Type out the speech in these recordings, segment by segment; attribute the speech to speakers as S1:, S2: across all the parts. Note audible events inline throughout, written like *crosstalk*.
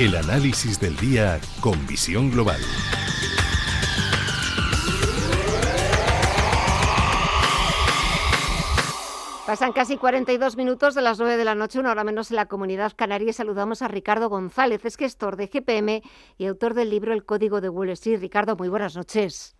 S1: El análisis del día con visión global.
S2: Pasan casi 42 minutos de las 9 de la noche, una hora menos en la comunidad canaria, saludamos a Ricardo González, es gestor de GPM y autor del libro El Código de Wall Street. Ricardo, muy buenas noches.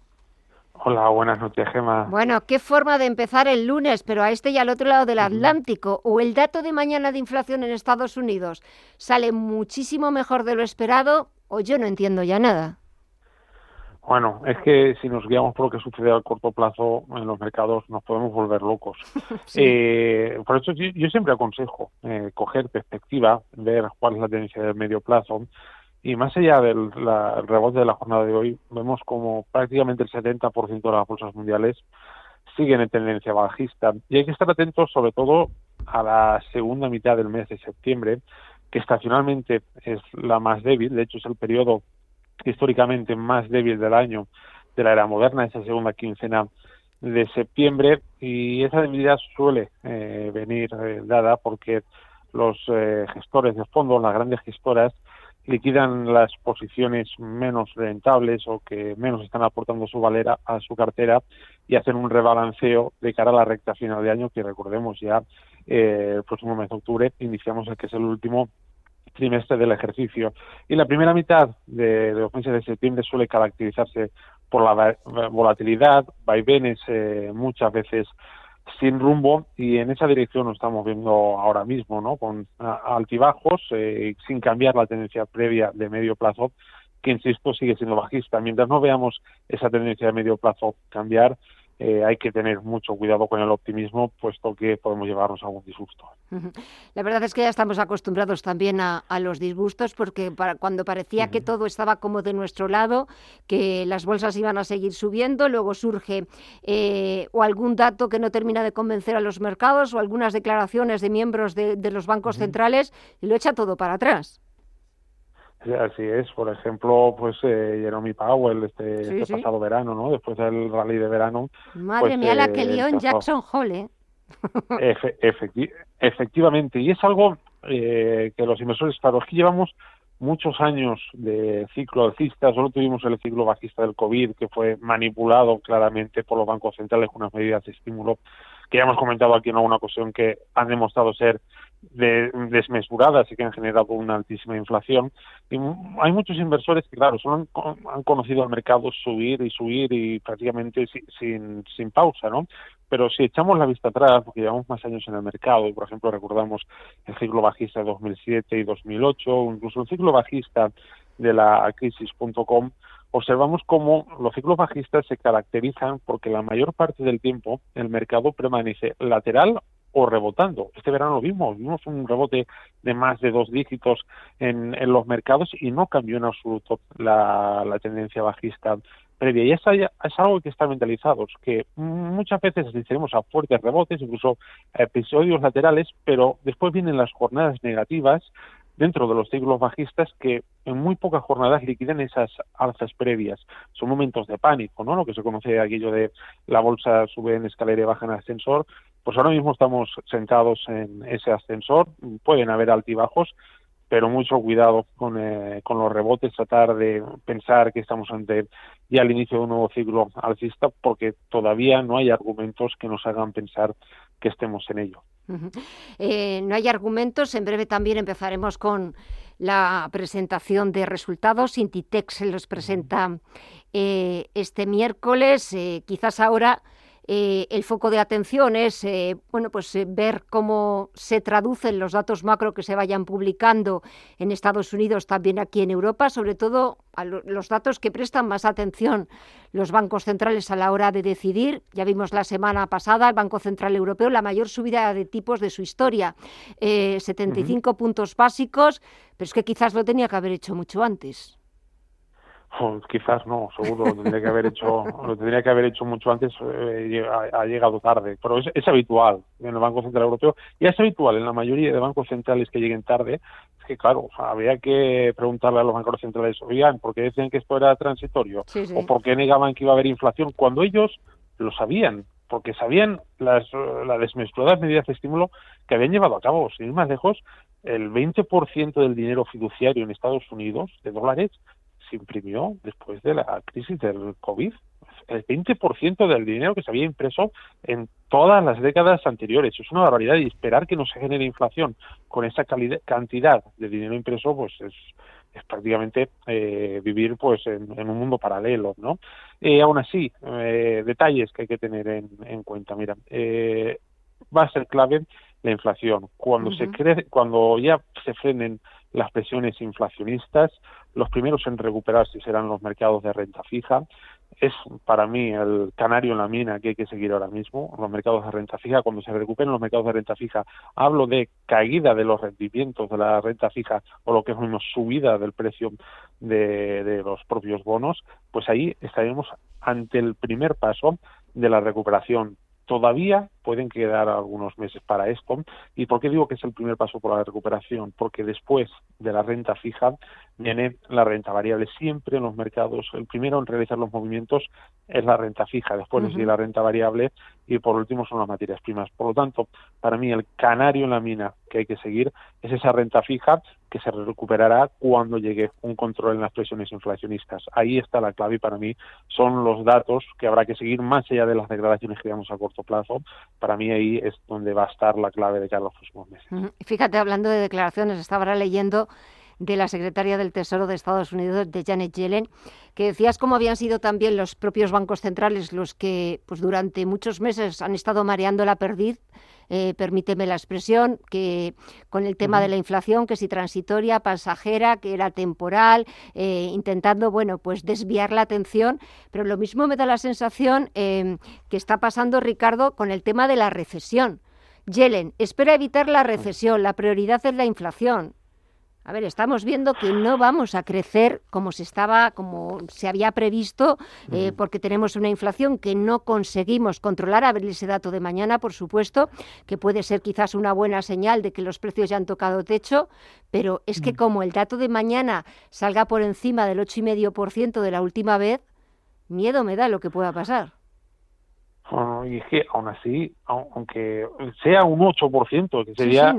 S3: Hola, buenas noches, Gemma.
S2: Bueno, qué forma de empezar el lunes, pero a este y al otro lado del Atlántico. O el dato de mañana de inflación en Estados Unidos sale muchísimo mejor de lo esperado, o yo no entiendo ya nada.
S3: Bueno, es que si nos guiamos por lo que sucede a corto plazo en los mercados, nos podemos volver locos. *laughs* eh, por eso yo, siempre aconsejo eh, coger perspectiva, ver cuál es la tendencia del medio plazo y más allá del rebote de la jornada de hoy, vemos como prácticamente el 70% de las bolsas mundiales siguen en tendencia bajista. Y hay que estar atentos sobre todo a la segunda mitad del mes de septiembre, que estacionalmente es la más débil, de hecho es el periodo históricamente más débil del año de la era moderna, esa segunda quincena de septiembre, y esa debilidad suele eh, venir eh, dada porque los eh, gestores de fondos, las grandes gestoras, liquidan las posiciones menos rentables o que menos están aportando su valera a su cartera y hacen un rebalanceo de cara a la recta final de año que recordemos ya eh, el próximo mes de octubre iniciamos el que es el último trimestre del ejercicio. Y la primera mitad de, los meses de septiembre suele caracterizarse por la volatilidad, vaivenes eh, muchas veces sin rumbo y en esa dirección nos estamos viendo ahora mismo, ¿no? Con altibajos, eh, sin cambiar la tendencia previa de medio plazo, que insisto sigue siendo bajista. Mientras no veamos esa tendencia de medio plazo cambiar, eh, hay que tener mucho cuidado con el optimismo, puesto que podemos llevarnos a algún disgusto.
S2: La verdad es que ya estamos acostumbrados también a, los disgustos, porque para, cuando parecía que todo estaba como de nuestro lado, que las bolsas iban a seguir subiendo, luego surge eh, o algún dato que no termina de convencer a los mercados, o algunas declaraciones de miembros de, los bancos centrales, y lo echa todo para atrás.
S3: Así es, por ejemplo, pues eh, Jeremy Powell este, este pasado verano, ¿no? Después del rally de verano.
S2: Madre
S3: pues,
S2: mía, la que lió en Jackson Hole,
S3: ¿eh? *laughs* efectivamente, y es algo eh, que los inversores, claro, es que llevamos muchos años de ciclo alcista, solo tuvimos el ciclo bajista del COVID, que fue manipulado claramente por los bancos centrales con unas medidas de estímulo que ya hemos comentado aquí en alguna ocasión que han demostrado ser de, desmesuradas y que han generado una altísima inflación. Y hay muchos inversores que, claro, solo han, conocido al mercado subir y subir y prácticamente sin, sin, pausa, ¿no? Pero si echamos la vista atrás, porque llevamos más años en el mercado, y por ejemplo recordamos el ciclo bajista de 2007 y 2008, o incluso el ciclo bajista de la crisis.com, observamos cómo los ciclos bajistas se caracterizan porque la mayor parte del tiempo el mercado permanece lateral o rebotando. Este verano lo vimos, vimos un rebote de más de dos dígitos en, los mercados y no cambió en absoluto la, tendencia bajista previa. Y eso es algo que está mentalizado, que muchas veces asistiremos a fuertes rebotes, incluso episodios laterales, pero después vienen las jornadas negativas dentro de los ciclos bajistas que en muy pocas jornadas liquidan esas alzas previas. Son momentos de pánico, ¿no? Lo que se conoce aquello de la bolsa sube en escalera y baja en ascensor. Pues ahora mismo estamos sentados en ese ascensor. Pueden haber altibajos, pero mucho cuidado con, eh, con los rebotes, tratar de pensar que estamos ante ya el inicio de un nuevo ciclo alcista, porque todavía no hay argumentos que nos hagan pensar que estemos en ello.
S2: Eh, no hay argumentos. En breve también empezaremos con la presentación de resultados. Intitex se los presenta eh, este miércoles. Eh, quizás ahora eh, el foco de atención es eh, bueno, pues, eh, ver cómo se traducen los datos macro que se vayan publicando en Estados Unidos, también aquí en Europa, sobre todo a los datos que prestan más atención los bancos centrales a la hora de decidir. Ya vimos la semana pasada el Banco Central Europeo la mayor subida de tipos de su historia, 75 puntos básicos, pero es que quizás lo tenía que haber hecho mucho antes.
S3: Quizás no, seguro lo tendría que haber hecho, *laughs* lo tendría que haber hecho mucho antes, eh, ha, llegado tarde, pero es, habitual en el Banco Central Europeo y es habitual en la mayoría de bancos centrales que lleguen tarde. Es que claro, había que preguntarle a los bancos centrales, oigan, ¿por qué decían que esto era transitorio? ¿O por qué negaban que iba a haber inflación? Cuando ellos lo sabían, porque sabían las, las desmesuраdas medidas de estímulo que habían llevado a cabo. Sin ir más lejos, el 20% del dinero fiduciario en Estados Unidos, de dólares, se imprimió después de la crisis del COVID. El 20% del dinero que se había impreso en todas las décadas anteriores. Es una barbaridad y esperar que no se genere inflación con esa cantidad de dinero impreso, pues es, es prácticamente eh, vivir pues en, un mundo paralelo, ¿no? Eh, aún así, eh, detalles que hay que tener en, cuenta. Mira, eh, va a ser clave la inflación. Cuando se cree, cuando ya se frenen las presiones inflacionistas, los primeros en recuperarse serán los mercados de renta fija. Es para mí el canario en la mina que hay que seguir ahora mismo, los mercados de renta fija. Cuando se recuperen los mercados de renta fija, hablo de caída de los rendimientos de la renta fija o lo que es menos subida del precio de, de los propios bonos, pues ahí estaremos ante el primer paso de la recuperación Todavía pueden quedar algunos meses para esto. ¿Y por qué digo que es el primer paso por la recuperación? Porque después de la renta fija viene la renta variable. Siempre en los mercados, el primero en realizar los movimientos es la renta fija, después uh la renta variable y por último son las materias primas. Por lo tanto, para mí el canario en la mina que hay que seguir es esa renta fija que se recuperará cuando llegue un control en las presiones inflacionistas. Ahí está la clave y para mí son los datos que habrá que seguir más allá de las declaraciones que digamos a corto plazo. Para mí ahí es donde va a estar la clave de cada los próximos meses.
S2: Fíjate, hablando de declaraciones, estaba leyendo de la secretaria del Tesoro de Estados Unidos, de Janet Yellen, que decías cómo habían sido también los propios bancos centrales los que pues, durante muchos meses han estado mareando la perdiz eh, permíteme la expresión, que con el tema de la inflación, que si transitoria, pasajera, que era temporal, eh, intentando, bueno, pues desviar la atención, pero lo mismo me da la sensación eh, que está pasando, Ricardo, con el tema de la recesión. Yellen, espera evitar la recesión, la prioridad es la inflación. A ver, estamos viendo que no vamos a crecer como se estaba, como se había previsto, eh, porque tenemos una inflación que no conseguimos controlar. A ver ese dato de mañana, por supuesto, que puede ser quizás una buena señal de que los precios ya han tocado techo, pero es que como el dato de mañana salga por encima del 8,5% de la última vez, miedo me da lo que pueda pasar
S3: y es que aún así, aunque sea un 8%, que sería,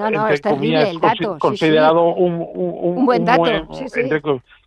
S3: considerado Un,
S2: un, buen dato.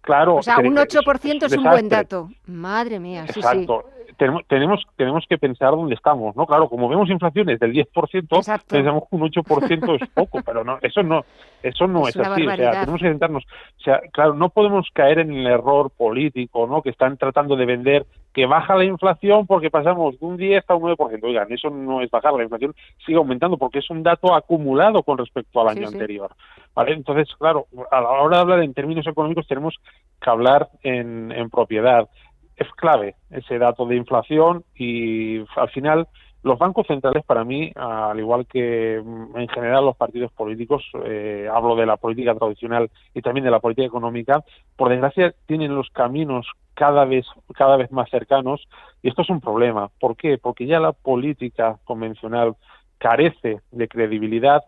S3: claro.
S2: O sea, un 8% es un buen dato. Madre mía, sí,
S3: Exacto tenemos, tenemos, tenemos que pensar dónde estamos, ¿no? Claro, como vemos inflaciones del 10%, pensamos que un 8% es poco, pero no, eso no, eso no es, así, o sea, tenemos que sentarnos, o sea, claro, no podemos caer en el error político, ¿no? Que están tratando de vender que baja la inflación porque pasamos de un 10 a un 9%. Oigan, eso no es bajar, la inflación sigue aumentando porque es un dato acumulado con respecto al año anterior. ¿Vale? Entonces, claro, a la hora de hablar en términos económicos tenemos que hablar en, en propiedad es clave ese dato de inflación y al final los bancos centrales para mí, al igual que mm, en general los partidos políticos, eh, hablo de la política tradicional y también de la política económica, por desgracia tienen los caminos cada vez cada vez más cercanos y esto es un problema. ¿Por qué? Porque ya la política convencional carece de credibilidad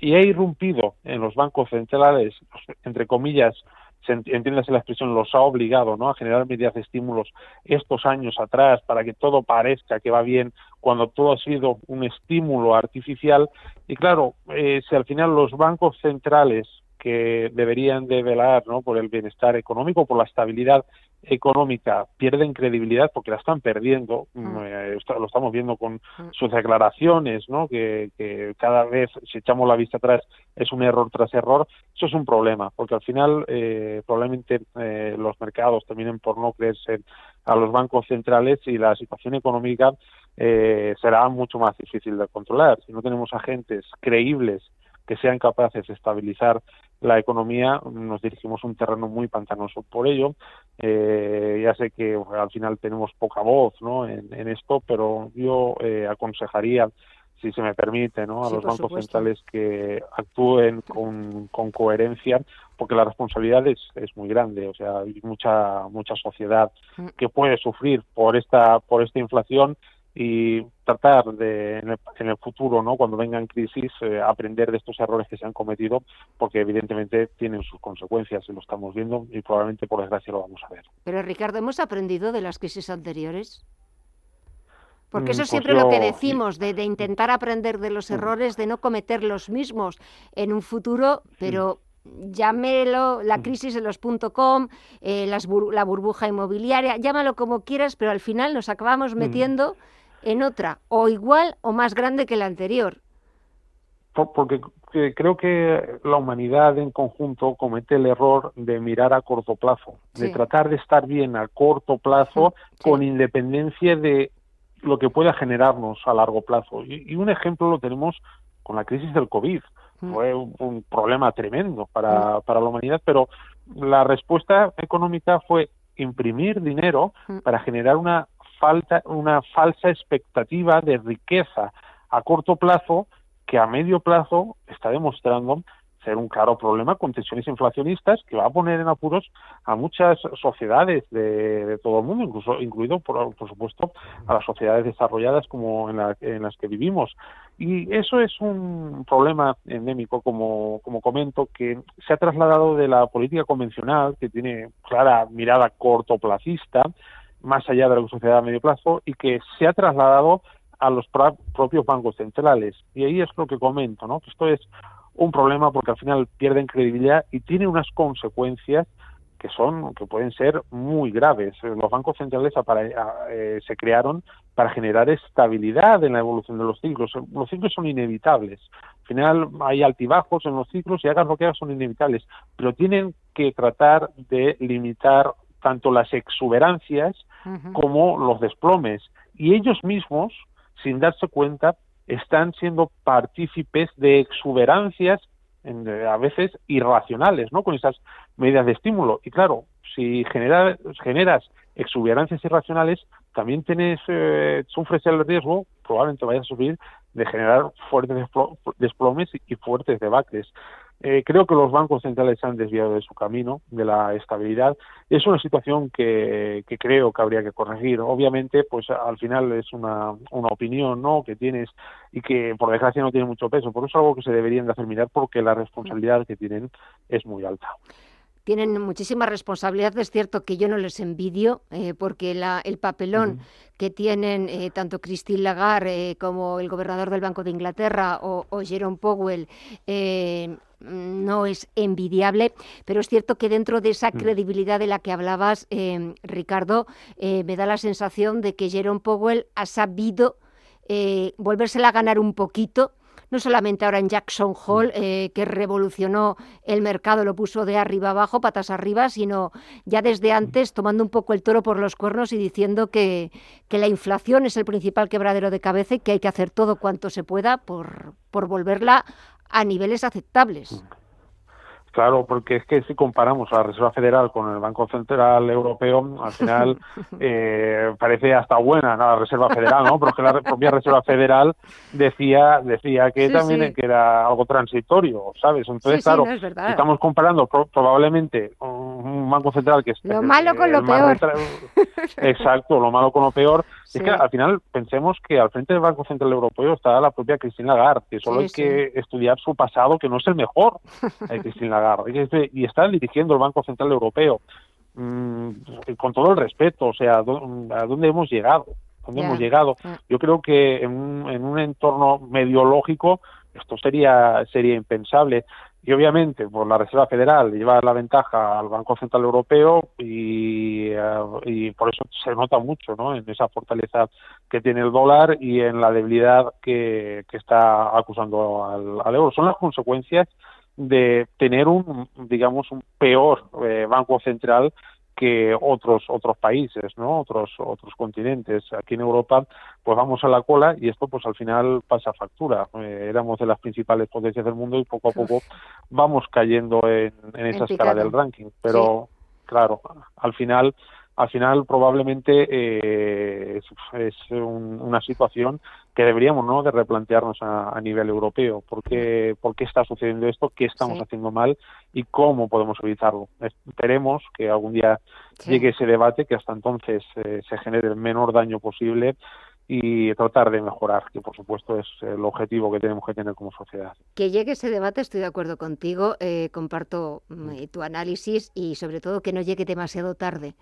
S3: y ha irrumpido en los bancos centrales, entre comillas, entiéndase la expresión, los ha obligado ¿no? a generar medidas de estímulos estos años atrás para que todo parezca que va bien cuando todo ha sido un estímulo artificial. Y claro, eh, si al final los bancos centrales que deberían de velar ¿no? por el bienestar económico, por la estabilidad económica pierden credibilidad porque la están perdiendo. Mm. Eh, lo estamos viendo con mm. sus declaraciones, ¿no? Que, cada vez, si echamos la vista atrás, es un error tras error. Eso es un problema, porque al final eh, probablemente eh, los mercados terminen por no creerse a los bancos centrales y la situación económica eh, será mucho más difícil de controlar. Si no tenemos agentes creíbles que sean capaces de estabilizar la economía, nos dirigimos a un terreno muy pantanoso. Por ello, eh, ya sé que al final tenemos poca voz ¿no? en, esto, pero yo eh, aconsejaría si se me permite, ¿no? a los bancos centrales que actúen con, con, coherencia, porque la responsabilidad es, es muy grande. O sea, hay mucha mucha sociedad mm. que puede sufrir por esta por esta inflación y tratar de en el, futuro, ¿no? Cuando vengan crisis, eh, aprender de estos errores que se han cometido, porque evidentemente tienen sus consecuencias y lo estamos viendo y probablemente por desgracia lo vamos a ver.
S2: Pero Ricardo, hemos aprendido de las crisis anteriores. Porque eso es mm, pues siempre lo que decimos, de, intentar aprender de los mm. errores, de no cometer los mismos en un futuro, pero llámelo la mm. crisis de los .com, eh, la burbuja inmobiliaria, llámalo como quieras, pero al final nos acabamos metiendo en otra, o igual o más grande que la anterior.
S3: Porque creo que la humanidad en conjunto comete el error de mirar a corto plazo, de tratar de estar bien a corto plazo con independencia de lo que pueda generarnos a largo plazo. Y, un ejemplo lo tenemos con la crisis del COVID. Mm. Fue un, problema tremendo para, mm. para la humanidad, pero la respuesta económica fue imprimir dinero mm. para generar una falta una falsa expectativa de riqueza a corto plazo que a medio plazo está demostrando ser un claro problema con tensiones inflacionistas que va a poner en apuros a muchas sociedades de, todo el mundo, incluso incluido, por, supuesto, a las sociedades desarrolladas como en, las que vivimos. Y eso es un problema endémico, como, como comento, que se ha trasladado de la política convencional, que tiene clara mirada cortoplacista, más allá de la sociedad a medio plazo, y que se ha trasladado a los propios bancos centrales. Y ahí es lo que comento, ¿no? Que esto es un problema porque al final pierden credibilidad y tiene unas consecuencias que son que pueden ser muy graves. Los bancos centrales eh, se crearon para generar estabilidad en la evolución de los ciclos. Los ciclos son inevitables. Al final hay altibajos en los ciclos y hagas lo son inevitables, pero tienen que tratar de limitar tanto las exuberancias como los desplomes. Y ellos mismos, sin darse cuenta, están siendo partícipes de exuberancias a veces irracionales, ¿no? Con esas medidas de estímulo. Y claro, si generas exuberancias irracionales, también tienes, eh, sufres el riesgo, probablemente vayas a sufrir, de generar fuertes desplomes y fuertes debacles. Eh, creo que los bancos centrales se han desviado de su camino, de la estabilidad. Es una situación que, creo que habría que corregir. Obviamente, pues al final es una, una opinión ¿no? que tienes y que por desgracia no tiene mucho peso. Por eso es algo que se deberían de hacer mirar porque la responsabilidad que tienen es muy alta
S2: tienen muchísima responsabilidad. Es cierto que yo no les envidio, eh, porque la, el papelón que tienen eh, tanto Christine Lagarde como el gobernador del Banco de Inglaterra o, o Jerome Powell no es envidiable, pero es cierto que dentro de esa mm. credibilidad de la que hablabas, eh, Ricardo, eh, me da la sensación de que Jerome Powell ha sabido eh, volvérsela a ganar un poquito no solamente ahora en Jackson Hole, mm. eh, que revolucionó el mercado, lo puso de arriba abajo, patas arriba, sino ya desde mm. antes tomando un poco el toro por los cuernos y diciendo que, que la inflación es el principal quebradero de cabeza y que hay que hacer todo cuanto se pueda por, por volverla a niveles aceptables.
S3: Claro, porque es que si comparamos a la Reserva Federal con el Banco Central Europeo, al final *laughs* eh, parece hasta buena la Reserva Federal, ¿no? Porque la propia Reserva Federal decía decía que también que era algo transitorio, ¿sabes? Entonces, claro, estamos comparando probablemente un Banco Central que es
S2: lo malo con lo peor.
S3: Exacto, lo malo con lo peor. Es que al final pensemos que al frente del Banco Central Europeo está la propia Cristina Lagarde, que solo hay que estudiar su pasado, que no es el mejor, *laughs* de Cristina Lagarde, y está dirigiendo el Banco Central Europeo. Mm, con todo el respeto, o sea, ¿a dónde hemos llegado? ¿Dónde hemos llegado? Yo creo que en un, en un entorno medio lógico esto sería sería impensable y obviamente por la Reserva Federal lleva la ventaja al Banco Central Europeo y, eh, y, por eso se nota mucho ¿no? en esa fortaleza que tiene el dólar y en la debilidad que, que está acusando al, al, euro. Son las consecuencias de tener un, digamos, un peor eh, Banco Central que otros otros países, ¿no? Otros otros continentes. Aquí en Europa, pues vamos a la cola y esto, pues al final pasa factura. Eh, éramos de las principales potencias del mundo y poco a poco vamos cayendo en, esa escala del ranking. Pero claro, al final al final probablemente eh, es, una situación que deberíamos no de replantearnos a, nivel europeo. ¿Por qué, por qué está sucediendo esto qué estamos haciendo mal y cómo podemos evitarlo esperemos que algún día llegue ese debate que hasta entonces eh, se genere el menor daño posible y tratar de mejorar, que por supuesto es el objetivo que tenemos que tener como sociedad.
S2: Que llegue ese debate, estoy de acuerdo contigo, eh, comparto mm, tu análisis y sobre todo que no llegue demasiado tarde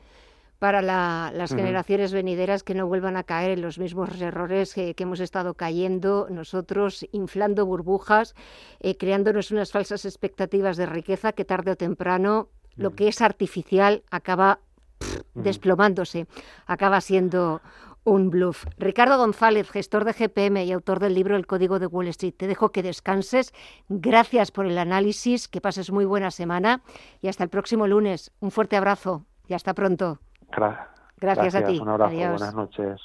S2: para las generaciones venideras que no vuelvan a caer en los mismos errores que, hemos estado cayendo nosotros, inflando burbujas, eh, creándonos unas falsas expectativas de riqueza que tarde o temprano lo que es artificial acaba desplomándose, acaba siendo un bluff. Ricardo González, gestor de GPM y autor del libro El Código de Wall Street. Te dejo que descanses. Gracias por el análisis, que pases muy buena semana y hasta el próximo lunes. Un fuerte abrazo y hasta pronto.
S3: Gracias, a ti. Un abrazo, buenas noches.